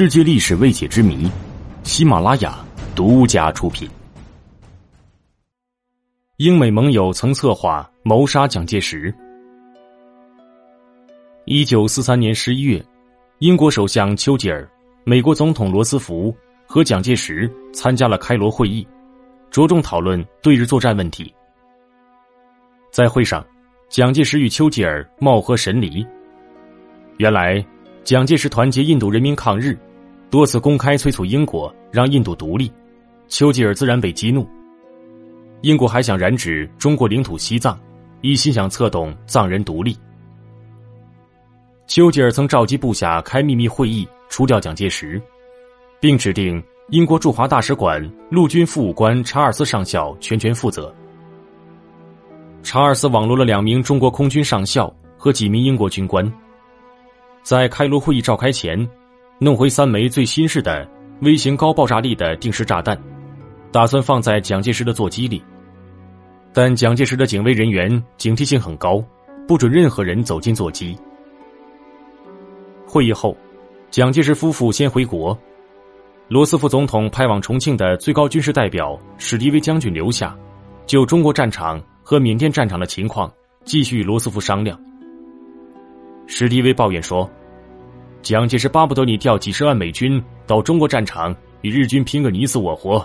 世界历史未解之谜，喜马拉雅独家出品。英美盟友曾策划谋杀蒋介石。一九四三年十一月，英国首相丘吉尔、美国总统罗斯福和蒋介石参加了开罗会议，着重讨论对日作战问题。在会上，蒋介石与丘吉尔貌合神离。原来。蒋介石团结印度人民抗日，多次公开催促英国让印度独立，丘吉尔自然被激怒。英国还想染指中国领土西藏，一心想策动藏人独立。丘吉尔曾召集部下开秘密会议，除掉蒋介石，并指定英国驻华大使馆陆军副武官查尔斯上校全权负责。查尔斯网罗了两名中国空军上校和几名英国军官。在开罗会议召开前，弄回三枚最新式的微型高爆炸力的定时炸弹，打算放在蒋介石的座机里。但蒋介石的警卫人员警惕性很高，不准任何人走进座机。会议后，蒋介石夫妇先回国，罗斯福总统派往重庆的最高军事代表史迪威将军留下，就中国战场和缅甸战场的情况继续与罗斯福商量。史迪威抱怨说：“蒋介石巴不得你调几十万美军到中国战场与日军拼个你死我活，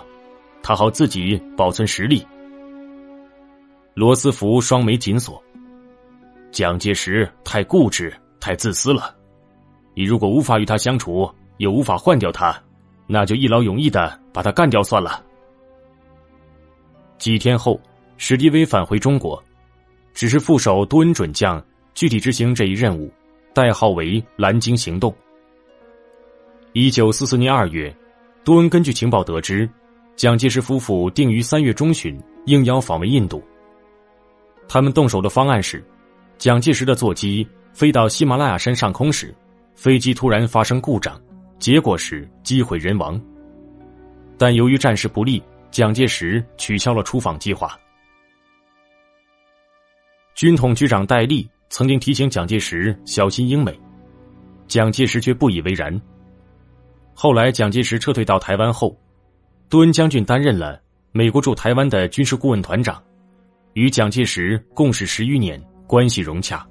他好自己保存实力。”罗斯福双眉紧锁：“蒋介石太固执、太自私了。你如果无法与他相处，又无法换掉他，那就一劳永逸的把他干掉算了。”几天后，史迪威返回中国，只是副手多恩准将。具体执行这一任务，代号为“蓝鲸行动”。一九四四年二月，多恩根据情报得知，蒋介石夫妇定于三月中旬应邀访问印度。他们动手的方案是：蒋介石的座机飞到喜马拉雅山上空时，飞机突然发生故障，结果是机毁人亡。但由于战事不利，蒋介石取消了出访计划。军统局长戴笠。曾经提醒蒋介石小心英美，蒋介石却不以为然。后来蒋介石撤退到台湾后，杜恩将军担任了美国驻台湾的军事顾问团长，与蒋介石共事十余年，关系融洽。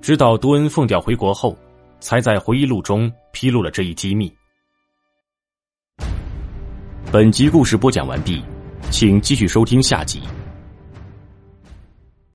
直到杜恩奉调回国后，才在回忆录中披露了这一机密。本集故事播讲完毕，请继续收听下集。